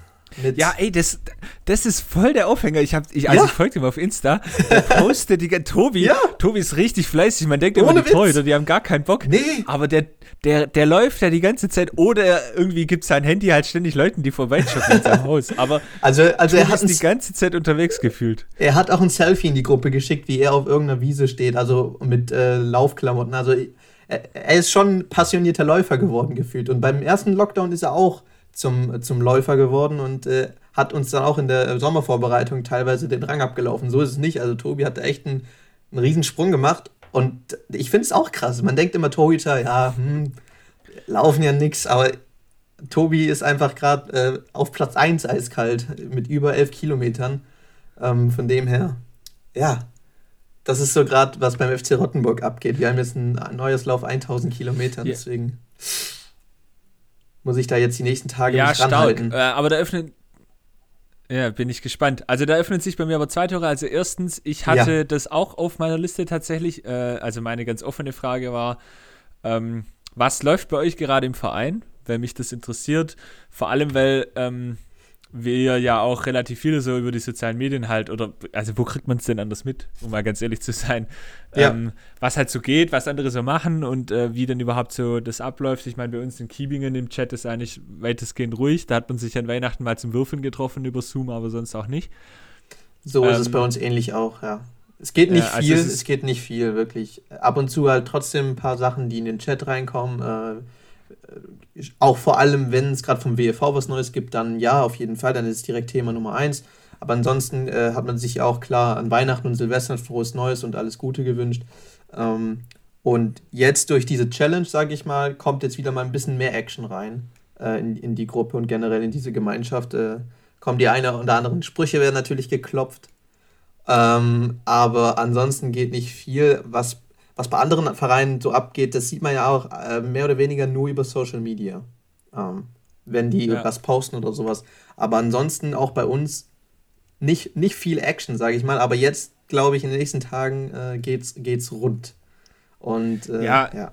ja, ey, das, das ist voll der Aufhänger. Ich, hab, ich, also ja. ich folge ihm auf Insta. Der postet die Tobi. Ja. Tobi ist richtig fleißig. Man denkt immer, die Torhüter, die haben gar keinen Bock. Nee. Aber der, der, der läuft ja die ganze Zeit. Oder irgendwie gibt sein Handy halt ständig Leuten, die vorbeischauen in seinem Haus. Aber also, also er hat die ganze Zeit unterwegs gefühlt. Er hat auch ein Selfie in die Gruppe geschickt, wie er auf irgendeiner Wiese steht. Also mit äh, Laufklamotten. Also er, er ist schon passionierter Läufer geworden gefühlt. Und beim ersten Lockdown ist er auch zum, zum Läufer geworden und äh, hat uns dann auch in der Sommervorbereitung teilweise den Rang abgelaufen. So ist es nicht. Also Tobi hat echt einen, einen Riesensprung gemacht und ich finde es auch krass. Man denkt immer, Torhüter, ja, hm, laufen ja nix, aber Tobi ist einfach gerade äh, auf Platz 1 eiskalt mit über 11 Kilometern. Ähm, von dem her, ja, das ist so gerade, was beim FC Rottenburg abgeht. Wir haben jetzt ein neues Lauf 1000 Kilometer, deswegen muss ich da jetzt die nächsten Tage ja, nicht ranhalten. Stark. Äh, aber da öffnet. Ja, bin ich gespannt. Also da öffnen sich bei mir aber zwei Tore. Also erstens, ich hatte ja. das auch auf meiner Liste tatsächlich. Äh, also meine ganz offene Frage war, ähm, was läuft bei euch gerade im Verein? Weil mich das interessiert. Vor allem, weil ähm, wir ja auch relativ viele so über die sozialen Medien halt, oder also wo kriegt man es denn anders mit, um mal ganz ehrlich zu sein, ja. ähm, was halt so geht, was andere so machen und äh, wie denn überhaupt so das abläuft. Ich meine, bei uns in Kiebingen im Chat ist eigentlich weitestgehend ruhig. Da hat man sich an Weihnachten mal zum Würfeln getroffen über Zoom, aber sonst auch nicht. So ähm, ist es bei ähm, uns ähnlich auch, ja. Es geht nicht äh, also viel, es, es, geht nicht viel, wirklich. Ab und zu halt trotzdem ein paar Sachen, die in den Chat reinkommen. Äh, auch vor allem, wenn es gerade vom WFV was Neues gibt, dann ja, auf jeden Fall, dann ist es direkt Thema Nummer eins. Aber ansonsten äh, hat man sich auch klar an Weihnachten und Silvester frohes Neues und alles Gute gewünscht. Ähm, und jetzt durch diese Challenge, sage ich mal, kommt jetzt wieder mal ein bisschen mehr Action rein äh, in, in die Gruppe und generell in diese Gemeinschaft. Äh, kommen die eine oder anderen Sprüche werden natürlich geklopft. Ähm, aber ansonsten geht nicht viel. Was was bei anderen Vereinen so abgeht, das sieht man ja auch äh, mehr oder weniger nur über Social Media. Ähm, wenn die ja. was posten oder sowas. Aber ansonsten auch bei uns nicht, nicht viel Action, sage ich mal. Aber jetzt, glaube ich, in den nächsten Tagen äh, geht's, geht's rund. Und äh, ja. ja.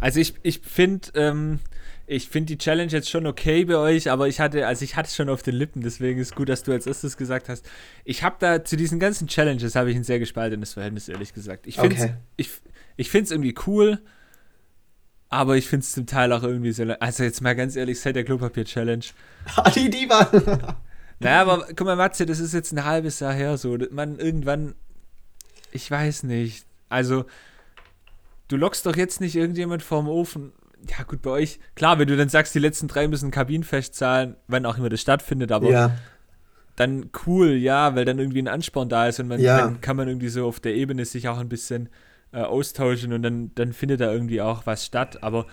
Also ich, ich finde, ähm, ich finde die Challenge jetzt schon okay bei euch, aber ich hatte, also ich hatte es schon auf den Lippen, deswegen ist gut, dass du als erstes gesagt hast. Ich habe da zu diesen ganzen Challenges habe ich ein sehr gespaltenes Verhältnis, ehrlich gesagt. Ich finde es okay. ich, ich find's irgendwie cool, aber ich finde es zum Teil auch irgendwie so. Also jetzt mal ganz ehrlich, seit der Klopapier-Challenge. Ali Diva! naja, aber guck mal, Matze, das ist jetzt ein halbes Jahr her so. Man irgendwann, ich weiß nicht. Also, du lockst doch jetzt nicht irgendjemand vorm Ofen ja gut, bei euch, klar, wenn du dann sagst, die letzten drei müssen Kabinenfest zahlen, wann auch immer das stattfindet, aber ja. dann cool, ja, weil dann irgendwie ein Ansporn da ist und man, ja. dann kann man irgendwie so auf der Ebene sich auch ein bisschen äh, austauschen und dann, dann findet da irgendwie auch was statt, aber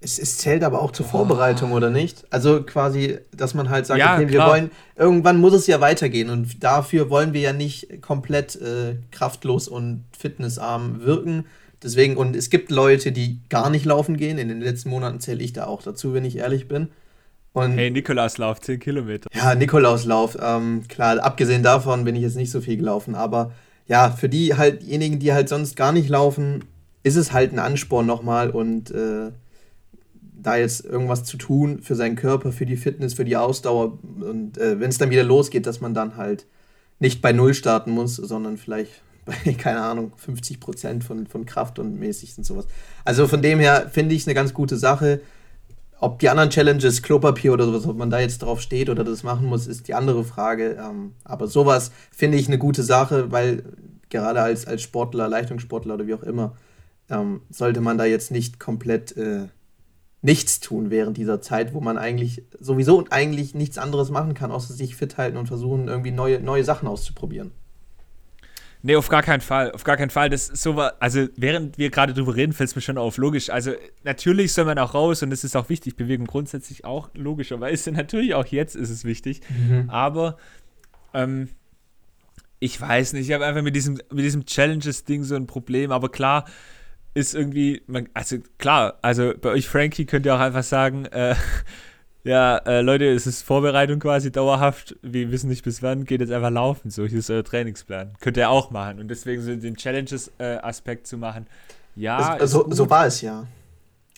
es, es, zählt aber auch zur Vorbereitung, oder nicht? Also quasi, dass man halt sagt, ja, okay, wir wollen, irgendwann muss es ja weitergehen und dafür wollen wir ja nicht komplett äh, kraftlos und fitnessarm wirken, Deswegen, und es gibt Leute, die gar nicht laufen gehen. In den letzten Monaten zähle ich da auch dazu, wenn ich ehrlich bin. Und hey, Nikolauslauf, 10 Kilometer. Ja, Nikolauslauf, ähm, klar, abgesehen davon bin ich jetzt nicht so viel gelaufen, aber ja, für die halt, diejenigen, die halt sonst gar nicht laufen, ist es halt ein Ansporn nochmal und äh, da jetzt irgendwas zu tun für seinen Körper, für die Fitness, für die Ausdauer und äh, wenn es dann wieder losgeht, dass man dann halt nicht bei Null starten muss, sondern vielleicht keine Ahnung, 50 Prozent von, von Kraft und mäßig und sowas. Also von dem her finde ich es eine ganz gute Sache. Ob die anderen Challenges, Klopapier oder sowas, ob man da jetzt drauf steht oder das machen muss, ist die andere Frage. Ähm, aber sowas finde ich eine gute Sache, weil gerade als, als Sportler, Leistungssportler oder wie auch immer, ähm, sollte man da jetzt nicht komplett äh, nichts tun während dieser Zeit, wo man eigentlich sowieso eigentlich nichts anderes machen kann, außer sich fit halten und versuchen, irgendwie neue, neue Sachen auszuprobieren. Nee, auf gar keinen Fall. Auf gar keinen Fall. Das so war, also während wir gerade drüber reden, fällt es mir schon auf. Logisch. Also natürlich soll man auch raus und es ist auch wichtig. Bewegung grundsätzlich auch logischerweise. Natürlich auch jetzt ist es wichtig. Mhm. Aber ähm, ich weiß nicht, ich habe einfach mit diesem, mit diesem Challenges-Ding so ein Problem. Aber klar, ist irgendwie, man, also klar, also bei euch Frankie könnt ihr auch einfach sagen, äh, ja, äh, Leute, es ist Vorbereitung quasi dauerhaft, wir wissen nicht bis wann, geht jetzt einfach laufen, so, hier ist euer Trainingsplan. Könnt ihr auch machen und deswegen so den Challenges-Aspekt äh, zu machen, ja. Es, so, so war es ja.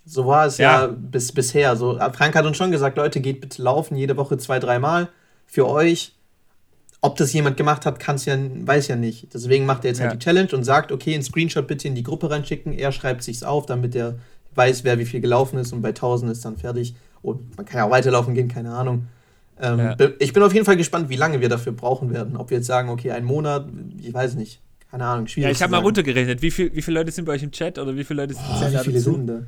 So war es ja, ja bis, bisher. So, Frank hat uns schon gesagt, Leute, geht bitte laufen, jede Woche zwei, dreimal für euch ob das jemand gemacht hat, kann es ja, weiß ja nicht. Deswegen macht er jetzt halt ja. halt die Challenge und sagt, okay, einen Screenshot bitte in die Gruppe reinschicken. Er schreibt sich's auf, damit er weiß, wer wie viel gelaufen ist und bei 1000 ist dann fertig. Und man kann ja auch weiterlaufen gehen, keine Ahnung. Ähm, ja. Ich bin auf jeden Fall gespannt, wie lange wir dafür brauchen werden. Ob wir jetzt sagen, okay, ein Monat, ich weiß nicht. Keine Ahnung, schwierig. Ja, ich habe mal runtergerechnet. Wie, viel, wie viele Leute sind bei euch im Chat oder wie viele Leute sind oh, Wie viele sind da?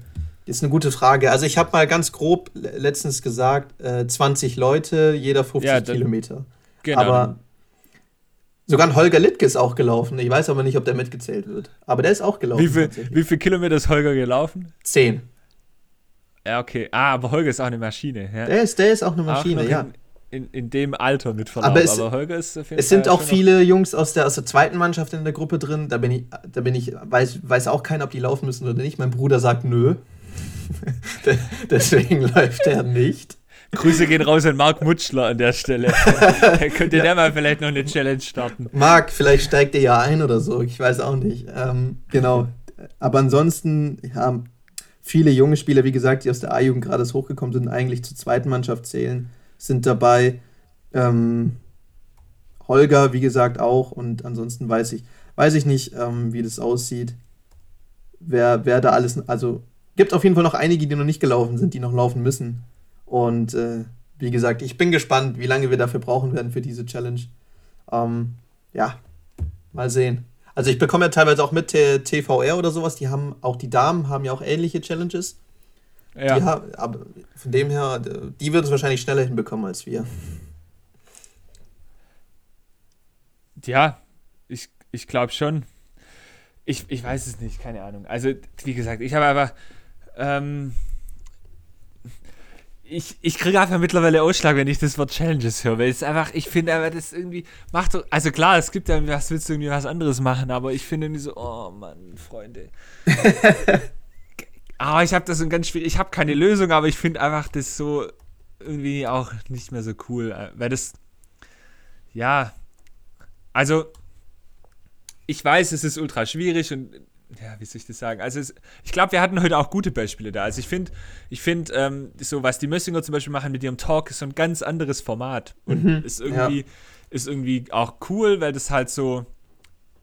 Das ist eine gute Frage. Also ich habe mal ganz grob letztens gesagt, äh, 20 Leute, jeder 50 ja, dann, Kilometer. Genau. Aber Sogar ein Holger Littke ist auch gelaufen. Ich weiß aber nicht, ob der mitgezählt wird. Aber der ist auch gelaufen. Wie viel, wie viel Kilometer ist Holger gelaufen? Zehn. Ja, okay. Ah, aber Holger ist auch eine Maschine. Ja. Der, ist, der ist auch eine Maschine, auch ja. In, in, in, dem Alter mit Verlauf. Aber, es, aber Holger ist auf jeden Es Fall sind auch viele Jungs aus der, aus der zweiten Mannschaft in der Gruppe drin. Da bin ich, da bin ich, weiß, weiß auch keiner, ob die laufen müssen oder nicht. Mein Bruder sagt nö. Deswegen läuft er nicht. Grüße gehen raus an Marc Mutschler an der Stelle. könnte ja. der mal vielleicht noch eine Challenge starten. Marc, vielleicht steigt er ja ein oder so. Ich weiß auch nicht. Ähm, genau. Aber ansonsten, ja, viele junge Spieler, wie gesagt, die aus der A-Jugend gerade hochgekommen sind, eigentlich zur zweiten Mannschaft zählen, sind dabei. Ähm, Holger, wie gesagt, auch. Und ansonsten weiß ich, weiß ich nicht, ähm, wie das aussieht. Wer, wer da alles, also gibt auf jeden Fall noch einige, die noch nicht gelaufen sind, die noch laufen müssen. Und äh, wie gesagt, ich bin gespannt, wie lange wir dafür brauchen werden für diese Challenge. Ähm, ja, mal sehen. Also ich bekomme ja teilweise auch mit TVR oder sowas, die haben, auch die Damen haben ja auch ähnliche Challenges. Ja. Die haben, aber von dem her, die wird es wahrscheinlich schneller hinbekommen als wir. Ja, ich, ich glaube schon. Ich, ich weiß es nicht, keine Ahnung. Also, wie gesagt, ich habe einfach. Ähm, ich, ich kriege einfach mittlerweile Ausschlag, wenn ich das Wort Challenges höre, weil es einfach, ich finde aber das irgendwie macht doch, also klar, es gibt ja, was willst du irgendwie was anderes machen, aber ich finde irgendwie so, oh Mann, Freunde. aber ah, ich habe das so ganz schwierig, ich habe keine Lösung, aber ich finde einfach das so irgendwie auch nicht mehr so cool, weil das, ja, also ich weiß, es ist ultra schwierig und ja, wie soll ich das sagen? Also es, ich glaube, wir hatten heute auch gute Beispiele da. Also ich finde, ich finde, ähm, so was die Mössinger zum Beispiel machen mit ihrem Talk, ist so ein ganz anderes Format. Und mhm, ist irgendwie, ja. ist irgendwie auch cool, weil das halt so,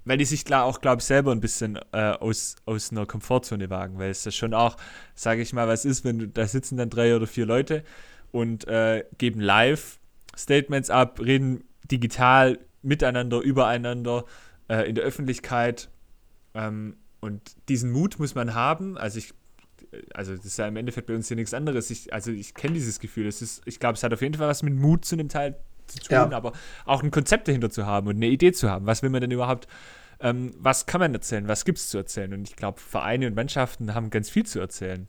weil die sich klar auch, glaube ich, selber ein bisschen äh, aus, aus einer Komfortzone wagen, weil es ja schon auch, sage ich mal, was ist, wenn du, da sitzen dann drei oder vier Leute und äh, geben live Statements ab, reden digital miteinander, übereinander, äh, in der Öffentlichkeit. Ähm, und diesen Mut muss man haben. Also ich, also das ist ja im Endeffekt bei uns hier nichts anderes. Ich, also ich kenne dieses Gefühl. Es ist, ich glaube, es hat auf jeden Fall was mit Mut zu einem Teil zu tun, ja. aber auch ein Konzept dahinter zu haben und eine Idee zu haben. Was will man denn überhaupt, ähm, was kann man erzählen, was gibt es zu erzählen? Und ich glaube, Vereine und Mannschaften haben ganz viel zu erzählen.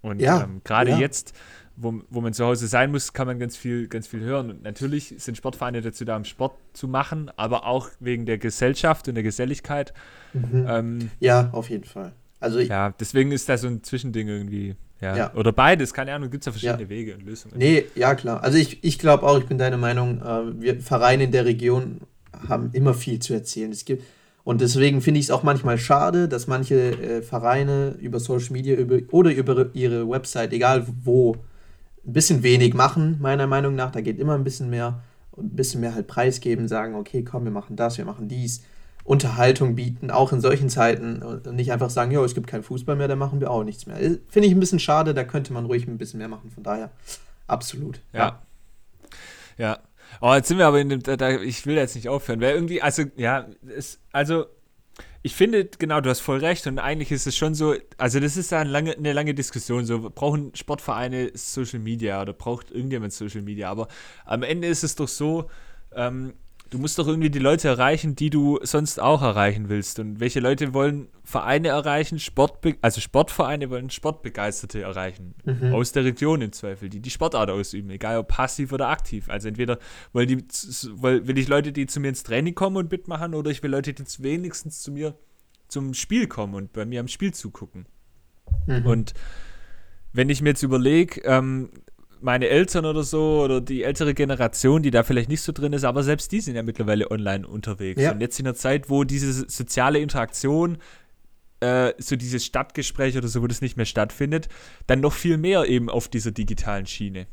Und ja, ähm, gerade ja. jetzt, wo, wo man zu Hause sein muss, kann man ganz viel, ganz viel hören. Und natürlich sind Sportvereine dazu da, um Sport zu machen, aber auch wegen der Gesellschaft und der Geselligkeit. Mhm. Ähm, ja, auf jeden Fall. Also ich, ja, deswegen ist da so ein Zwischending irgendwie. Ja. ja. Oder beides, keine Ahnung, gibt es ja verschiedene ja. Wege und Lösungen. Nee, ja klar. Also ich, ich glaube auch, ich bin deiner Meinung, äh, wir Vereine in der Region haben immer viel zu erzählen. Es gibt, und deswegen finde ich es auch manchmal schade, dass manche äh, Vereine über Social Media über, oder über ihre Website, egal wo, ein bisschen wenig machen, meiner Meinung nach. Da geht immer ein bisschen mehr und ein bisschen mehr halt preisgeben, sagen, okay, komm, wir machen das, wir machen dies. Unterhaltung bieten, auch in solchen Zeiten und nicht einfach sagen, ja, es gibt keinen Fußball mehr, da machen wir auch nichts mehr. Äh, finde ich ein bisschen schade, da könnte man ruhig ein bisschen mehr machen, von daher absolut. Ja. Ja. Oh, jetzt sind wir aber in dem, da, ich will jetzt nicht aufhören, weil irgendwie, also, ja, es, also, ich finde, genau, du hast voll recht und eigentlich ist es schon so, also das ist eine lange, eine lange Diskussion, so brauchen Sportvereine Social Media oder braucht irgendjemand Social Media, aber am Ende ist es doch so, ähm, du musst doch irgendwie die Leute erreichen, die du sonst auch erreichen willst. Und welche Leute wollen Vereine erreichen? Sportbe also Sportvereine wollen Sportbegeisterte erreichen. Mhm. Aus der Region im Zweifel, die die Sportart ausüben, egal ob passiv oder aktiv. Also entweder wollen die, will ich Leute, die zu mir ins Training kommen und mitmachen, oder ich will Leute, die wenigstens zu mir zum Spiel kommen und bei mir am Spiel zugucken. Mhm. Und wenn ich mir jetzt überlege, ähm, meine Eltern oder so oder die ältere Generation, die da vielleicht nicht so drin ist, aber selbst die sind ja mittlerweile online unterwegs. Ja. Und jetzt in der Zeit, wo diese soziale Interaktion, äh, so dieses Stadtgespräch oder so, wo das nicht mehr stattfindet, dann noch viel mehr eben auf dieser digitalen Schiene.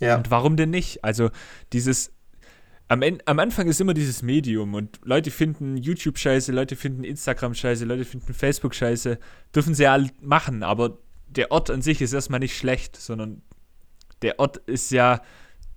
Ja. Und warum denn nicht? Also dieses am, am, Anfang ist immer dieses Medium und Leute finden YouTube scheiße, Leute finden Instagram scheiße, Leute finden Facebook scheiße, dürfen sie ja machen, aber der Ort an sich ist erstmal nicht schlecht, sondern der Ort ist ja,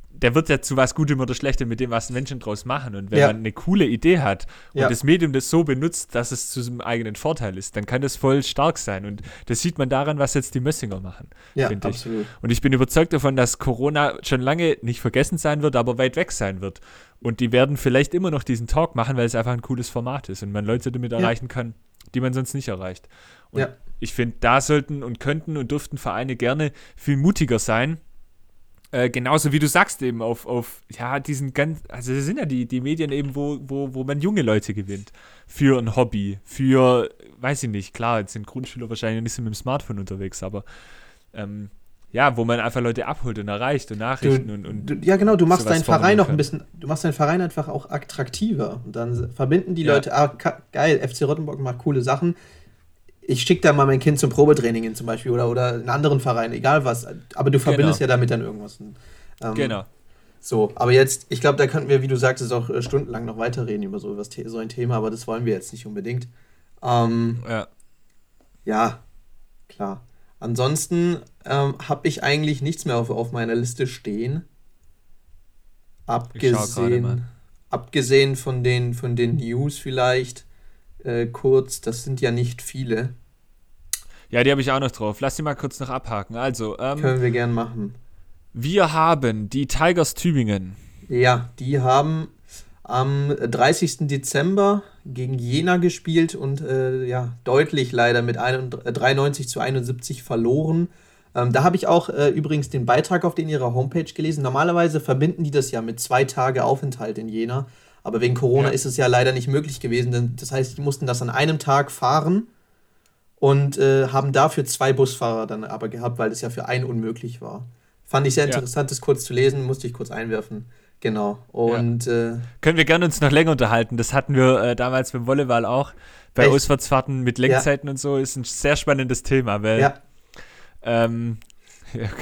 der wird ja zu was Gutem oder Schlechtem mit dem, was Menschen draus machen. Und wenn ja. man eine coole Idee hat und ja. das Medium das so benutzt, dass es zu seinem eigenen Vorteil ist, dann kann das voll stark sein. Und das sieht man daran, was jetzt die Mössinger machen. Ja, absolut. Ich. Und ich bin überzeugt davon, dass Corona schon lange nicht vergessen sein wird, aber weit weg sein wird. Und die werden vielleicht immer noch diesen Talk machen, weil es einfach ein cooles Format ist und man Leute damit erreichen kann, die man sonst nicht erreicht. Und ich finde, da sollten und könnten und dürften Vereine gerne viel mutiger sein äh, genauso wie du sagst, eben auf, auf, ja, diesen ganz, also das sind ja die, die Medien eben, wo, wo, wo man junge Leute gewinnt. Für ein Hobby, für, weiß ich nicht, klar, jetzt sind Grundschüler wahrscheinlich nicht so mit dem Smartphone unterwegs, aber ähm, ja, wo man einfach Leute abholt und erreicht und Nachrichten du, und, und. Ja, genau, du machst deinen Verein noch ein bisschen, du machst deinen Verein einfach auch attraktiver. Und dann verbinden die ja. Leute, ah, geil, FC Rottenburg macht coole Sachen ich schicke da mal mein Kind zum Probetraining hin zum Beispiel oder, oder einen anderen Verein, egal was. Aber du verbindest genau. ja damit dann irgendwas. Ähm, genau. So, aber jetzt, ich glaube, da könnten wir, wie du sagtest, auch äh, stundenlang noch weiterreden über so, was, so ein Thema, aber das wollen wir jetzt nicht unbedingt. Ähm, ja. Ja, klar. Ansonsten ähm, habe ich eigentlich nichts mehr auf, auf meiner Liste stehen. Abgesehen, abgesehen von den, von den News vielleicht äh, kurz, das sind ja nicht viele. Ja, die habe ich auch noch drauf. Lass sie mal kurz noch abhaken. Also, ähm, können wir gern machen. Wir haben die Tigers Tübingen. Ja, die haben am 30. Dezember gegen Jena gespielt und äh, ja, deutlich leider mit 93 zu 71 verloren. Ähm, da habe ich auch äh, übrigens den Beitrag auf den ihrer Homepage gelesen. Normalerweise verbinden die das ja mit zwei Tage Aufenthalt in Jena. Aber wegen Corona ja. ist es ja leider nicht möglich gewesen. Denn das heißt, die mussten das an einem Tag fahren und äh, haben dafür zwei Busfahrer dann aber gehabt, weil es ja für einen unmöglich war. Fand ich sehr interessant, ja. das kurz zu lesen, musste ich kurz einwerfen. Genau. Und ja. äh, können wir gerne uns noch länger unterhalten. Das hatten wir äh, damals beim Volleyball auch. Bei echt? Auswärtsfahrten mit Lenkzeiten und so ist ein sehr spannendes Thema, weil ja. ähm,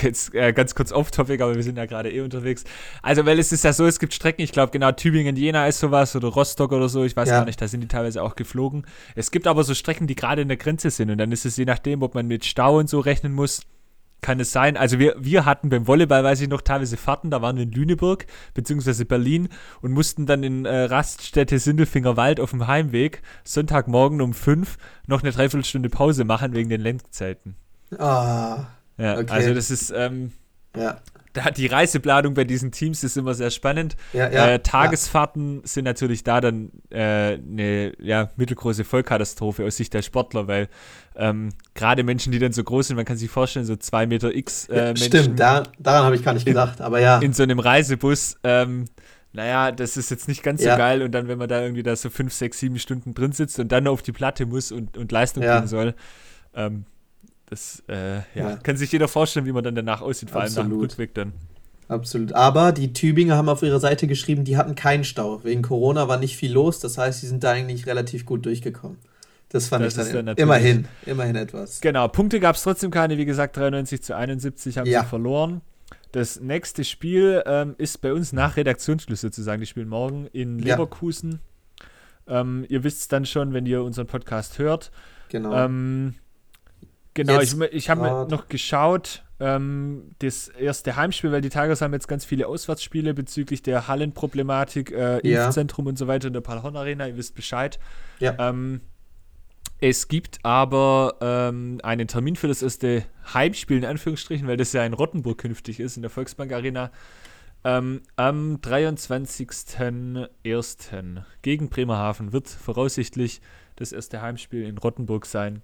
jetzt äh, ganz kurz off-topic, aber wir sind ja gerade eh unterwegs. Also, weil es ist ja so, es gibt Strecken, ich glaube genau Tübingen, Jena ist sowas oder Rostock oder so, ich weiß ja. gar nicht, da sind die teilweise auch geflogen. Es gibt aber so Strecken, die gerade in der Grenze sind und dann ist es je nachdem, ob man mit Stau und so rechnen muss, kann es sein. Also wir, wir hatten beim Volleyball, weiß ich noch, teilweise Fahrten, da waren wir in Lüneburg beziehungsweise Berlin und mussten dann in äh, Raststätte Sindelfingerwald auf dem Heimweg Sonntagmorgen um fünf noch eine Dreiviertelstunde Pause machen wegen den Lenkzeiten. Ah. Ja, okay. also das ist, ähm, ja. Da, die Reiseplanung bei diesen Teams ist immer sehr spannend. Ja, ja, äh, Tagesfahrten sind natürlich da dann äh, eine ja, mittelgroße Vollkatastrophe aus Sicht der Sportler, weil ähm, gerade Menschen, die dann so groß sind, man kann sich vorstellen, so zwei Meter X äh, Menschen. Stimmt, da, daran habe ich gar nicht gedacht, in, aber ja. In so einem Reisebus, ähm, naja, das ist jetzt nicht ganz so geil und dann, wenn man da irgendwie da so fünf, sechs, sieben Stunden drin sitzt und dann auf die Platte muss und, und Leistung bringen soll, ähm, das äh, ja, ja. kann sich jeder vorstellen, wie man dann danach aussieht, vor allem nach dem Rückweg dann. Absolut. Aber die Tübinger haben auf ihrer Seite geschrieben, die hatten keinen Stau. Wegen Corona war nicht viel los. Das heißt, sie sind da eigentlich relativ gut durchgekommen. Das fand das ich dann, dann immerhin, immerhin etwas. Genau, Punkte gab es trotzdem keine. Wie gesagt, 93 zu 71 haben ja. sie verloren. Das nächste Spiel ähm, ist bei uns nach Redaktionsschluss sozusagen. Die spielen morgen in Leverkusen. Ja. Ähm, ihr wisst es dann schon, wenn ihr unseren Podcast hört. Genau. Ähm, Genau, jetzt ich, ich habe noch geschaut, ähm, das erste Heimspiel, weil die Tigers haben jetzt ganz viele Auswärtsspiele bezüglich der Hallenproblematik, äh, ja. Impfzentrum und so weiter in der Paul Arena, ihr wisst Bescheid. Ja. Ähm, Es gibt aber ähm, einen Termin für das erste Heimspiel, in Anführungsstrichen, weil das ja in Rottenburg künftig ist, in der Volksbank Arena. Ähm, am 23.01. gegen Bremerhaven wird voraussichtlich das erste Heimspiel in Rottenburg sein.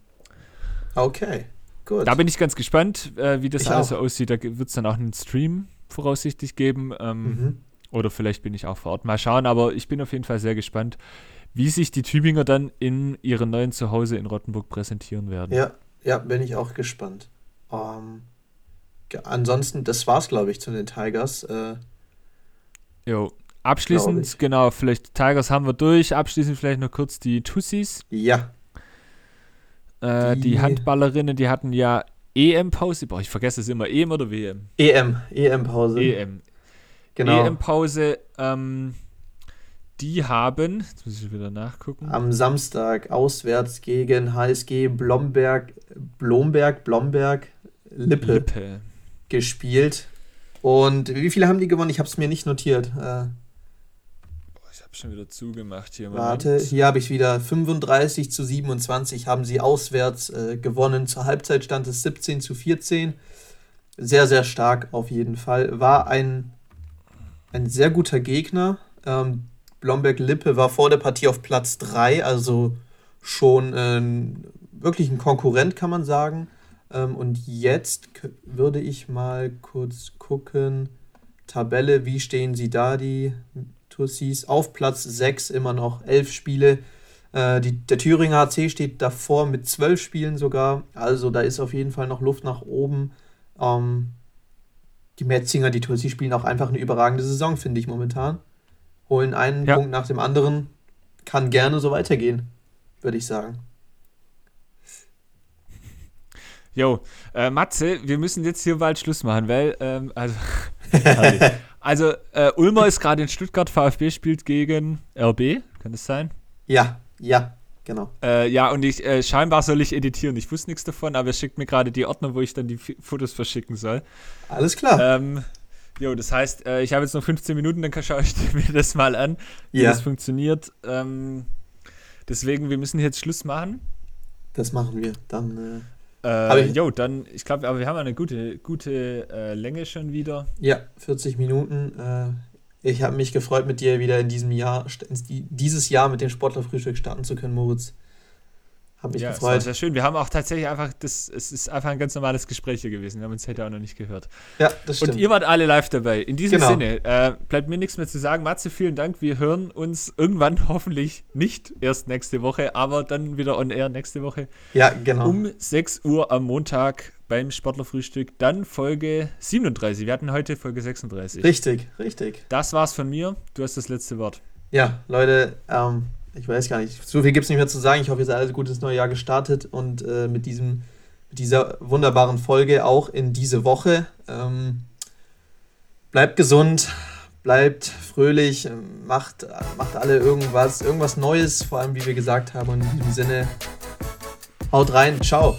Okay, gut. Da bin ich ganz gespannt, äh, wie das Ich alles so aussieht. Da wird es dann auch einen Stream voraussichtlich geben. Ähm, Mhm. Oder vielleicht bin ich auch vor Ort. Mal schauen, aber ich bin auf jeden Fall sehr gespannt, wie sich die Tübinger dann in ihrem neuen Zuhause in Rottenburg präsentieren werden. Ja, ja, bin ich auch gespannt. Ähm, ansonsten, das war's, glaube ich, zu den Tigers. Äh, Jo. Abschließend, genau, vielleicht Tigers haben wir durch. Abschließend vielleicht noch kurz die Tussis. ja, Äh, die, Die- Handballerinnen, die hatten ja EM-Pause. Boah, ich vergesse es immer. EM oder WM? EM, EM-Pause. EM. Genau. EM-Pause. Ähm, die haben, jetzt muss ich wieder nachgucken. Am Samstag auswärts gegen HSG Blomberg, Blomberg, Blomberg, Lippe, Lippe. gespielt. Und wie viele haben die gewonnen? Ich habe es mir nicht notiert. Äh, habe schon wieder zugemacht hier. warte, Moment. hier habe ich wieder 35 zu 27 haben sie auswärts äh, gewonnen. Zur Halbzeit stand es 17 zu 14. Sehr, sehr stark auf jeden Fall. War ein, ein sehr guter Gegner. Ähm, Blomberg-Lippe war vor der Partie auf Platz 3, also schon ähm, wirklich ein Konkurrent, kann man sagen. Ähm, und jetzt würde ich mal kurz gucken. Tabelle, wie stehen sie da, die Tussis? Auf Platz 6 immer noch, 11 Spiele. Äh, die, der Thüringer HC steht davor mit 12 Spielen sogar. Also da ist auf jeden Fall noch Luft nach oben. Ähm, die Metzinger, die Tussis spielen auch einfach eine überragende Saison, finde ich momentan. Holen einen Ja. Punkt nach dem anderen. Kann gerne so weitergehen, würde ich sagen. Jo, äh, Matze, wir müssen jetzt hier bald Schluss machen, weil, ähm, also. also äh, Ulmer ist gerade in Stuttgart, VfB spielt gegen RB, kann das sein? Ja, ja, genau. Äh, ja, und ich, äh, scheinbar soll ich editieren, ich wusste nichts davon, aber er schickt mir gerade die Ordner, wo ich dann die F Fotos verschicken soll. Alles klar. Ähm, jo, das heißt, äh, ich habe jetzt noch 15 Minuten, dann kann- schaue ich mir das mal an, wie ja, das funktioniert. Ähm, deswegen, wir müssen jetzt Schluss machen. das machen wir. Dann, Äh, jo, dann, ich glaube, aber wir haben eine gute, gute äh, Länge schon wieder. ja, 40 Minuten. Äh, ich habe mich gefreut, mit dir wieder in diesem Jahr, dieses Jahr mit dem Sportlerfrühstück starten zu können, Moritz. Habe mich ja, es war gefreut. sehr schön. Wir haben auch tatsächlich einfach, das, es ist einfach ein ganz normales Gespräch hier gewesen. Wir haben uns heute auch noch nicht gehört. Ja, das stimmt. Und ihr wart alle live dabei. In diesem Genau. Sinne, äh, bleibt mir nichts mehr zu sagen. Matze, vielen Dank. Wir hören uns irgendwann hoffentlich nicht erst nächste Woche, aber dann wieder on air nächste Woche ja, genau. um 6 Uhr am Montag beim Sportlerfrühstück. Dann Folge 37. Wir hatten heute Folge 36. richtig, richtig. Das war's von mir. Du hast das letzte Wort. Ja, Leute, ähm, ich weiß gar nicht, so viel gibt es nicht mehr zu sagen. Ich hoffe, ihr seid alle gut ins neue Jahr gestartet und äh, mit, diesem, mit dieser wunderbaren Folge auch in diese Woche. Ähm, bleibt gesund, bleibt fröhlich, ähm, macht, macht alle irgendwas, irgendwas Neues, vor allem wie wir gesagt haben. Und in diesem Sinne, haut rein, ciao.